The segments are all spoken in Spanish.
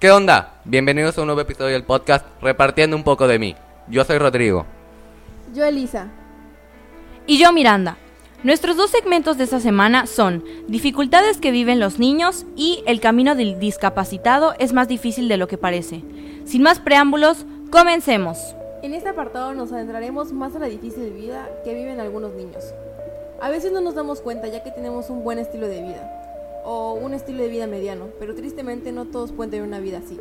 ¿Qué onda? Bienvenidos a un nuevo episodio del podcast Repartiendo un poco de mí. Yo soy Rodrigo. Yo Elisa. Y yo Miranda. Nuestros dos segmentos de esta semana son dificultades que viven los niños y el camino del discapacitado es más difícil de lo que parece. Sin más preámbulos, comencemos. En este apartado nos adentraremos más a la difícil vida que viven algunos niños. A veces no nos damos cuenta ya que tenemos un buen estilo de vida o un estilo de vida mediano, pero tristemente no todos pueden tener una vida así.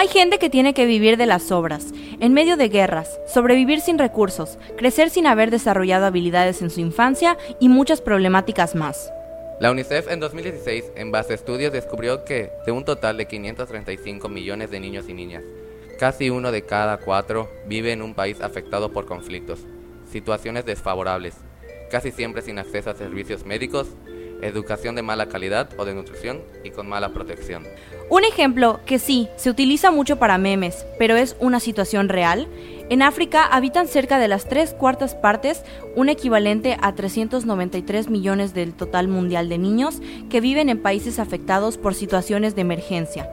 Hay gente que tiene que vivir de las obras, en medio de guerras, sobrevivir sin recursos, crecer sin haber desarrollado habilidades en su infancia y muchas problemáticas más. La UNICEF en 2016, en base a estudios, descubrió que de un total de 535 millones de niños y niñas, casi uno de cada cuatro vive en un país afectado por conflictos, situaciones desfavorables, casi siempre sin acceso a servicios médicos, educación de mala calidad o de nutrición y con mala protección. Un ejemplo que sí, se utiliza mucho para memes, pero es una situación real. En África habitan cerca de las tres cuartas partes, un equivalente a 393 millones del total mundial de niños que viven en países afectados por situaciones de emergencia.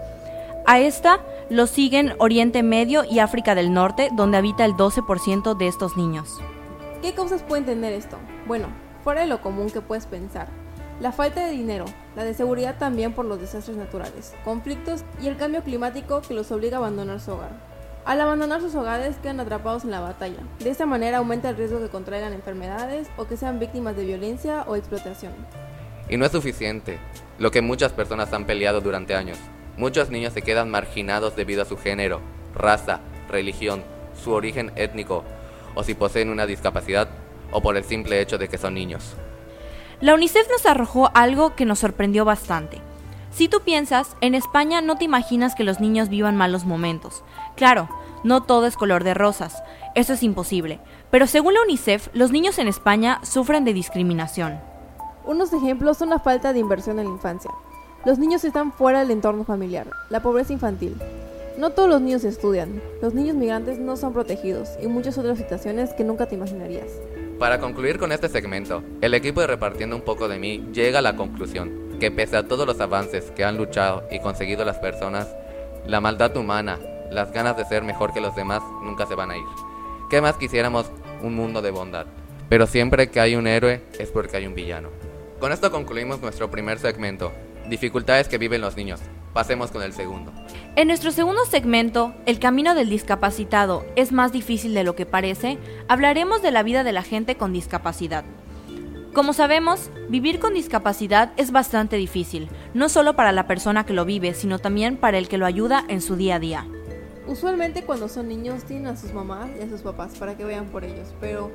A esta lo siguen Oriente Medio y África del Norte, donde habita el 12% de estos niños. ¿Qué causas pueden tener esto? Bueno, fuera de lo común que puedes pensar, la falta de dinero, la de seguridad también por los desastres naturales, conflictos y el cambio climático que los obliga a abandonar su hogar. Al abandonar sus hogares quedan atrapados en la batalla. De esta manera aumenta el riesgo que contraigan enfermedades o que sean víctimas de violencia o explotación. Y no es suficiente, lo que muchas personas han peleado durante años. Muchos niños se quedan marginados debido a su género, raza, religión, su origen étnico, o si poseen una discapacidad, o por el simple hecho de que son niños. La UNICEF nos arrojó algo que nos sorprendió bastante. Si tú piensas, en España no te imaginas que los niños vivan malos momentos. Claro, no todo es color de rosas, eso es imposible, pero según la UNICEF, los niños en España sufren de discriminación. Unos ejemplos son la falta de inversión en la infancia. Los niños están fuera del entorno familiar, la pobreza infantil. No todos los niños estudian, los niños migrantes no son protegidos y muchas otras situaciones que nunca te imaginarías. Para concluir con este segmento, el equipo de Repartiendo un poco de mí llega a la conclusión que pese a todos los avances que han luchado y conseguido las personas, la maldad humana, las ganas de ser mejor que los demás nunca se van a ir. ¿Qué más quisiéramos un mundo de bondad? Pero siempre que hay un héroe es porque hay un villano. Con esto concluimos nuestro primer segmento, dificultades que viven los niños. Pasemos con el segundo. En nuestro segundo segmento, El camino del discapacitado es más difícil de lo que parece, hablaremos de la vida de la gente con discapacidad. Como sabemos, vivir con discapacidad es bastante difícil, no solo para la persona que lo vive, sino también para el que lo ayuda en su día a día. Usualmente cuando son niños tienen a sus mamás y a sus papás para que vean por ellos, pero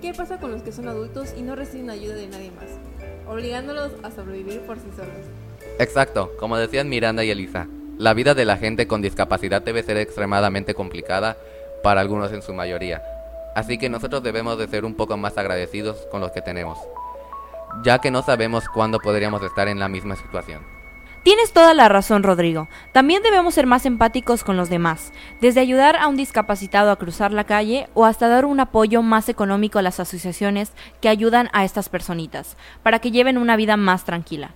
¿qué pasa con los que son adultos y no reciben ayuda de nadie más? Obligándolos a sobrevivir por sí solos. Exacto, como decían Miranda y Elisa, la vida de la gente con discapacidad debe ser extremadamente complicada para algunos en su mayoría. Así que nosotros debemos de ser un poco más agradecidos con los que tenemos, ya que no sabemos cuándo podríamos estar en la misma situación. Tienes toda la razón, Rodrigo. También debemos ser más empáticos con los demás, desde ayudar a un discapacitado a cruzar la calle o hasta dar un apoyo más económico a las asociaciones que ayudan a estas personitas, para que lleven una vida más tranquila.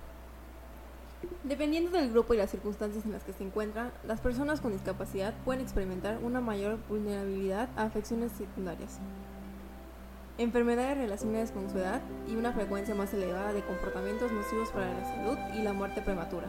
Dependiendo del grupo y las circunstancias en las que se encuentran, las personas con discapacidad pueden experimentar una mayor vulnerabilidad a afecciones secundarias, enfermedades relacionadas con su edad y una frecuencia más elevada de comportamientos nocivos para la salud y la muerte prematura.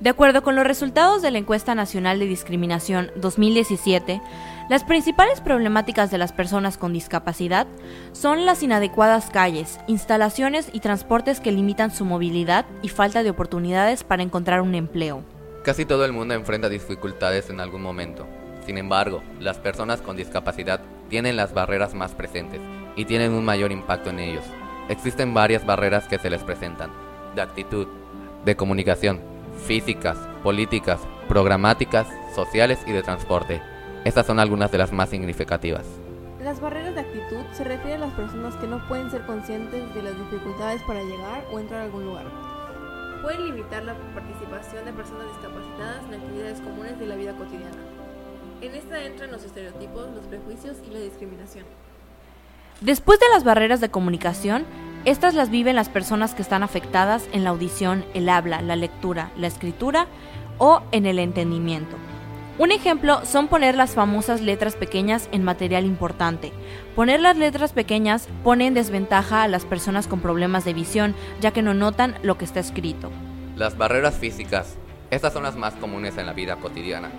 De acuerdo con los resultados de la Encuesta Nacional de Discriminación 2017, las principales problemáticas de las personas con discapacidad son las inadecuadas calles, instalaciones y transportes que limitan su movilidad y falta de oportunidades para encontrar un empleo. Casi todo el mundo enfrenta dificultades en algún momento. Sin embargo, las personas con discapacidad tienen las barreras más presentes y tienen un mayor impacto en ellos. Existen varias barreras que se les presentan, de actitud, de comunicación, físicas, políticas, programáticas, sociales y de transporte. Estas son algunas de las más significativas. Las barreras de actitud se refieren a las personas que no pueden ser conscientes de las dificultades para llegar o entrar a algún lugar. Pueden limitar la participación de personas discapacitadas en actividades comunes de la vida cotidiana. En esta entran los estereotipos, los prejuicios y la discriminación. Después de las barreras de comunicación, Estas las viven las personas que están afectadas en la audición, el habla, la lectura, la escritura o en el entendimiento. Un ejemplo son poner las famosas letras pequeñas en material importante. Poner las letras pequeñas pone en desventaja a las personas con problemas de visión, ya que no notan lo que está escrito. Las barreras físicas. Estas son las más comunes en la vida cotidiana.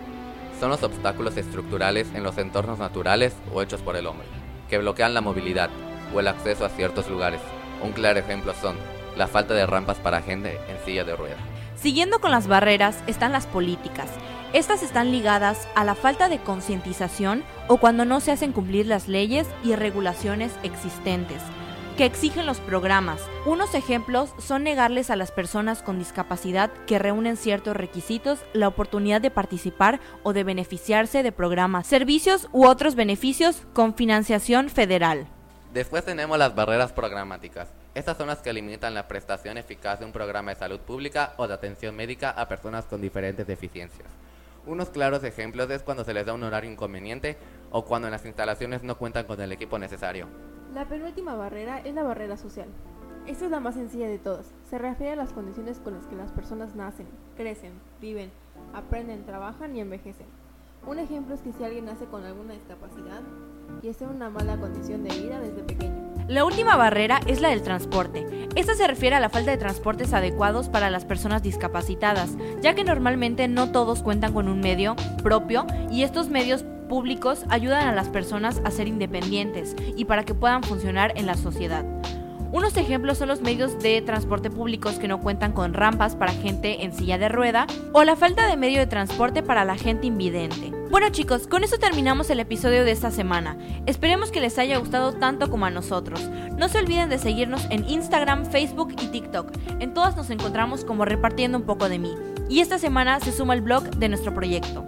Son los obstáculos estructurales en los entornos naturales o hechos por el hombre, que bloquean la movilidad o el acceso a ciertos lugares. Un claro ejemplo son la falta de rampas para gente en silla de ruedas. Siguiendo con las barreras están las políticas. Estas están ligadas a la falta de concientización o cuando no se hacen cumplir las leyes y regulaciones existentes que exigen los programas. Unos ejemplos son negarles a las personas con discapacidad que reúnen ciertos requisitos la oportunidad de participar o de beneficiarse de programas, servicios u otros beneficios con financiación federal. Después tenemos las barreras programáticas. Estas son las que limitan la prestación eficaz de un programa de salud pública o de atención médica a personas con diferentes deficiencias. Unos claros ejemplos es cuando se les da un horario inconveniente o cuando en las instalaciones no cuentan con el equipo necesario. La penúltima barrera es la barrera social. Esta es la más sencilla de todas. Se refiere a las condiciones con las que las personas nacen, crecen, viven, aprenden, trabajan y envejecen. Un ejemplo es que si alguien nace con alguna discapacidad y está en una mala condición de vida desde pequeño, la última barrera es la del transporte. Esta se refiere a la falta de transportes adecuados para las personas discapacitadas, ya que normalmente no todos cuentan con un medio propio y estos medios públicos ayudan a las personas a ser independientes y para que puedan funcionar en la sociedad. Unos ejemplos son los medios de transporte públicos que no cuentan con rampas para gente en silla de rueda o la falta de medio de transporte para la gente invidente. Bueno chicos, con eso terminamos el episodio de esta semana. Esperemos que les haya gustado tanto como a nosotros. No se olviden de seguirnos en Instagram, Facebook y TikTok. En todas nos encontramos como repartiendo un poco de mí. Y esta semana se suma el blog de nuestro proyecto.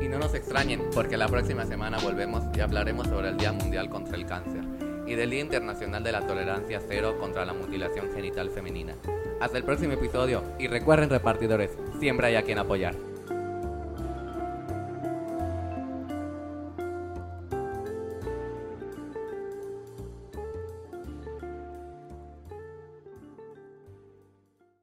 Y no nos extrañen, porque la próxima semana volvemos y hablaremos sobre el Día Mundial contra el Cáncer y del Día Internacional de la Tolerancia Cero contra la Mutilación Genital Femenina. Hasta el próximo episodio y recuerden repartidores, siempre hay a quien apoyar.